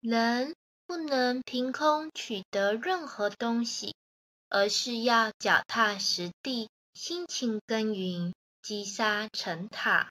人不能凭空取得任何东西而是要脚踏实地辛勤耕耘积沙成塔。